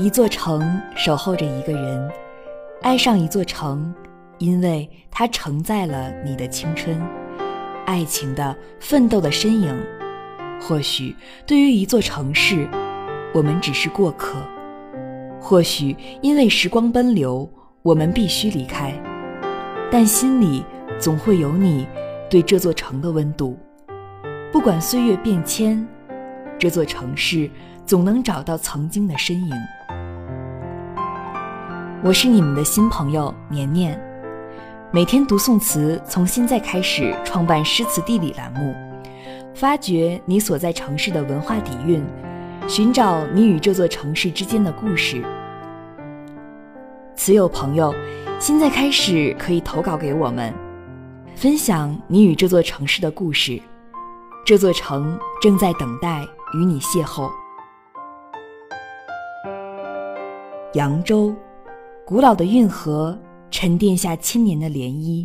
一座城守候着一个人，爱上一座城，因为它承载了你的青春，爱情的奋斗的身影。或许对于一座城市，我们只是过客；或许因为时光奔流，我们必须离开。但心里总会有你对这座城的温度。不管岁月变迁，这座城市总能找到曾经的身影。我是你们的新朋友年年，每天读宋词，从现在开始创办诗词地理栏目。发掘你所在城市的文化底蕴，寻找你与这座城市之间的故事。词友朋友，现在开始可以投稿给我们，分享你与这座城市的故事。这座城正在等待与你邂逅。扬州，古老的运河沉淀下千年的涟漪，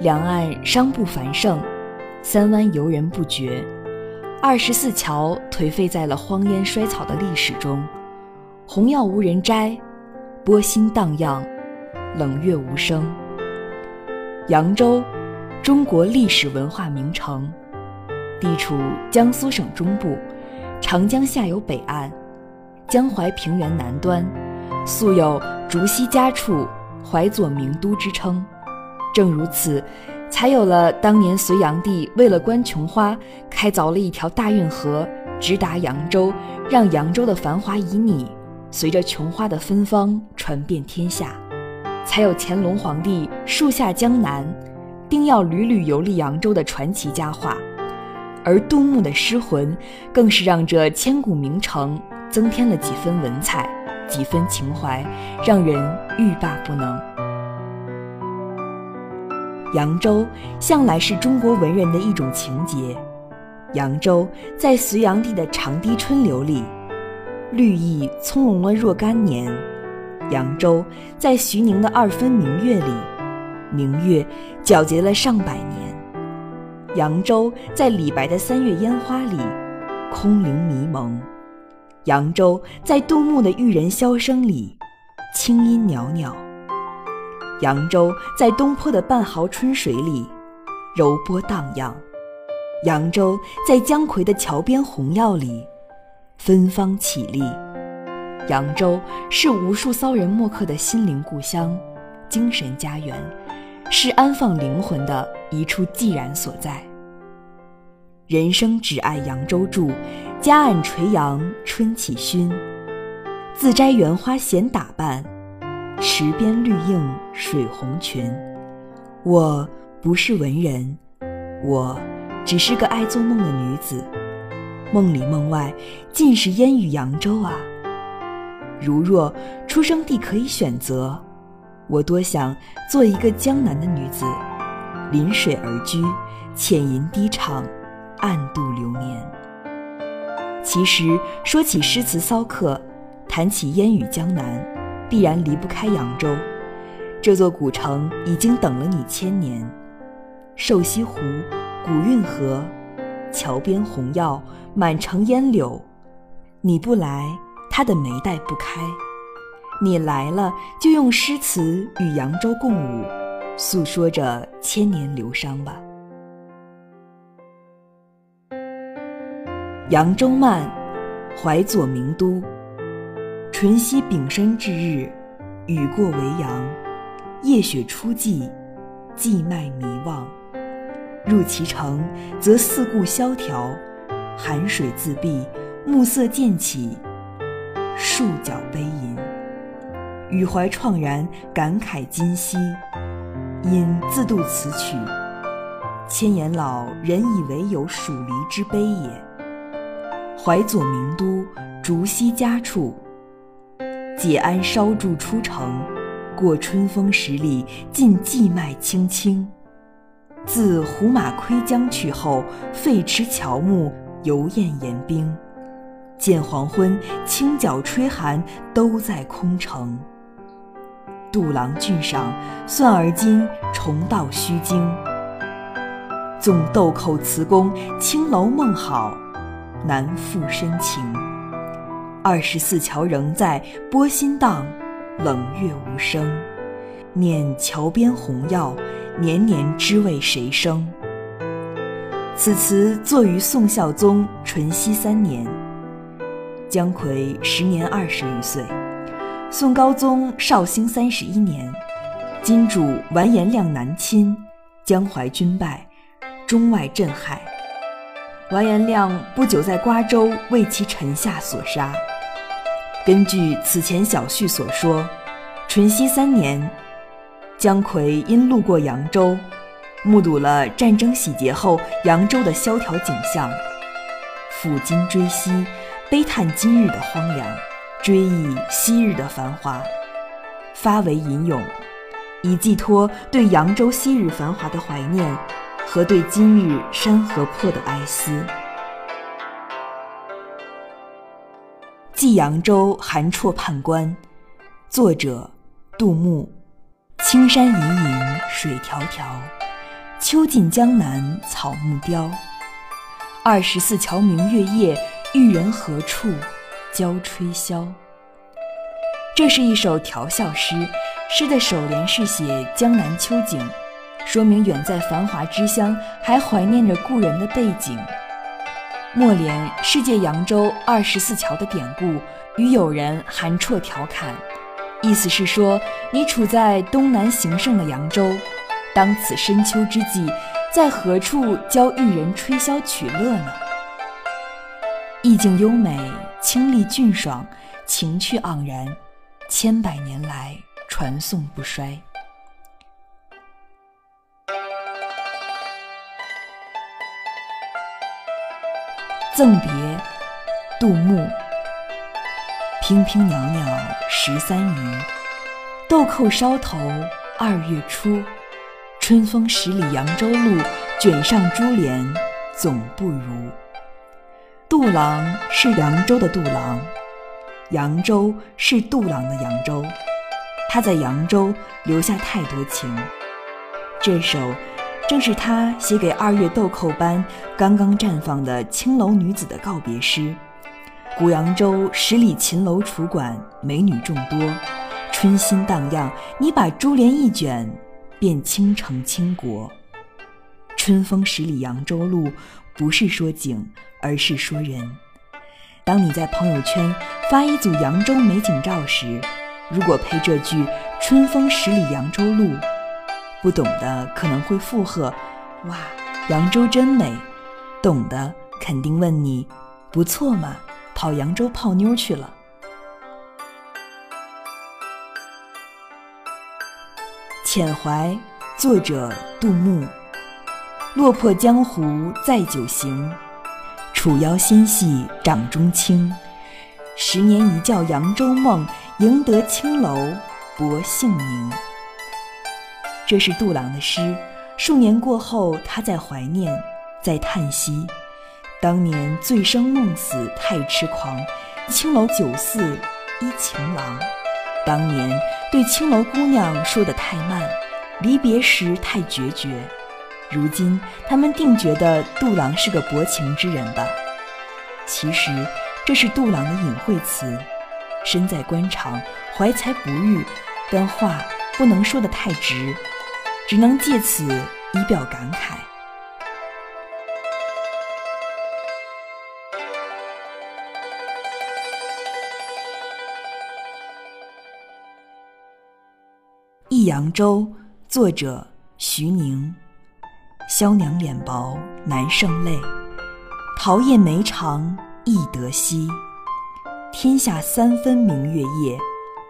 两岸商埠繁盛。三湾游人不绝，二十四桥颓废在了荒烟衰草的历史中。红药无人摘，波心荡漾，冷月无声。扬州，中国历史文化名城，地处江苏省中部，长江下游北岸，江淮平原南端，素有“竹溪家处，淮左名都”之称。正如此。才有了当年隋炀帝为了观琼花，开凿了一条大运河，直达扬州，让扬州的繁华旖旎随着琼花的芬芳传遍天下。才有乾隆皇帝树下江南，定要屡屡游历扬州的传奇佳话。而杜牧的诗魂，更是让这千古名城增添了几分文采，几分情怀，让人欲罢不能。扬州向来是中国文人的一种情结。扬州在隋炀帝的长堤春流里，绿意葱茏了若干年；扬州在徐宁的二分明月里，明月皎洁了上百年；扬州在李白的三月烟花里，空灵迷蒙；扬州在杜牧的玉人箫声里，清音袅袅。扬州在东坡的半壕春水里，柔波荡漾；扬州在姜夔的桥边红药里，芬芳绮丽。扬州是无数骚人墨客的心灵故乡、精神家园，是安放灵魂的一处寂然所在。人生只爱扬州住，夹岸垂杨春起熏，自摘园花闲打扮。池边绿映水红裙，我不是文人，我只是个爱做梦的女子，梦里梦外尽是烟雨扬州啊。如若出生地可以选择，我多想做一个江南的女子，临水而居，浅吟低唱，暗度流年。其实说起诗词骚客，谈起烟雨江南。必然离不开扬州，这座古城已经等了你千年。瘦西湖、古运河、桥边红药、满城烟柳，你不来，它的眉黛不开；你来了，就用诗词与扬州共舞，诉说着千年流觞吧。扬州慢，怀左名都。淳熙丙申之日，雨过维扬，夜雪初霁，寂脉迷望。入其城，则四顾萧条，寒水自闭，暮色渐起，数角悲吟。予怀怆然，感慨今夕，因自度此曲。千言老人以为有属离之悲也。淮左名都，竹溪家处。解鞍稍住出城，过春风十里，尽荠麦青青。自胡马窥江去后，废池乔木，犹艳岩冰。见黄昏，清角吹寒，都在空城。杜郎俊赏，算而今重到虚惊。纵豆蔻词工，青楼梦好，难复深情。二十四桥仍在，波心荡，冷月无声。念桥边红药，年年知为谁生？此词作于宋孝宗淳熙三年，姜夔时年二十余岁。宋高宗绍兴三十一年，金主完颜亮南侵，江淮军败，中外震撼。完颜亮不久在瓜州为其臣下所杀。根据此前小叙所说，淳熙三年，姜夔因路过扬州，目睹了战争洗劫后扬州的萧条景象，抚今追昔，悲叹今日的荒凉，追忆昔日的繁华，发为吟咏，以寄托对扬州昔日繁华的怀念。和对今日山河破的哀思，《寄扬州韩绰判官》，作者杜牧。青山隐隐水迢迢，秋尽江南草木凋。二十四桥明月夜，玉人何处教吹箫？这是一首调笑诗，诗的首联是写江南秋景。说明远在繁华之乡，还怀念着故人的背景。末联世借扬州二十四桥的典故，与友人韩绰调侃，意思是说你处在东南形胜的扬州，当此深秋之际，在何处教玉人吹箫取乐呢？意境优美，清丽俊爽，情趣盎然，千百年来传颂不衰。赠别，杜牧。娉娉袅袅十三余，豆蔻梢头二月初。春风十里扬州路，卷上珠帘总不如。杜郎是扬州的杜郎，扬州是杜郎的扬州。他在扬州留下太多情。这首。正是他写给二月豆蔻般刚刚绽放的青楼女子的告别诗。古扬州十里秦楼楚馆，美女众多，春心荡漾。你把珠帘一卷，便倾城倾国。春风十里扬州路，不是说景，而是说人。当你在朋友圈发一组扬州美景照时，如果配这句“春风十里扬州路”。不懂的可能会附和：“哇，扬州真美。”懂的肯定问你：“不错嘛，跑扬州泡妞去了。”遣怀，作者杜牧。落魄江湖再酒行，楚腰纤细掌中轻。十年一觉扬州梦，赢得青楼薄幸名。这是杜郎的诗，数年过后，他在怀念，在叹息。当年醉生梦死太痴狂，青楼酒肆依情郎。当年对青楼姑娘说的太慢，离别时太决绝。如今他们定觉得杜郎是个薄情之人吧？其实这是杜郎的隐晦词，身在官场，怀才不遇，但话不能说得太直。只能借此以表感慨。《忆扬州》作者徐宁。萧娘脸薄难胜泪，桃叶眉长易得稀。天下三分明月夜，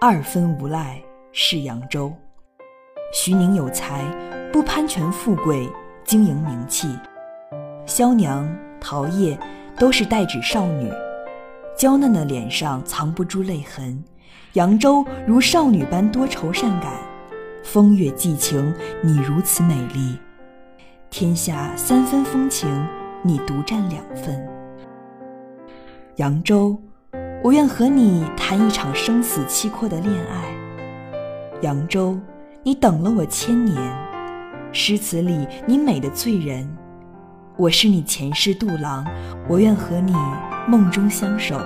二分无赖是扬州。徐宁有才，不攀权富贵，经营名气。萧娘、桃叶都是代指少女，娇嫩的脸上藏不住泪痕。扬州如少女般多愁善感，风月寄情，你如此美丽。天下三分风情，你独占两分。扬州，我愿和你谈一场生死契阔的恋爱。扬州。你等了我千年，诗词里你美的醉人。我是你前世杜郎，我愿和你梦中相守，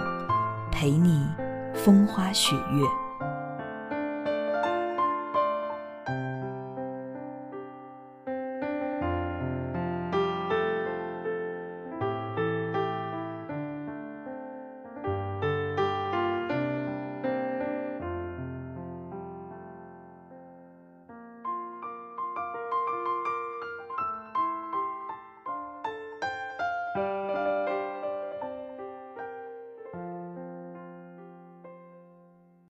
陪你风花雪月。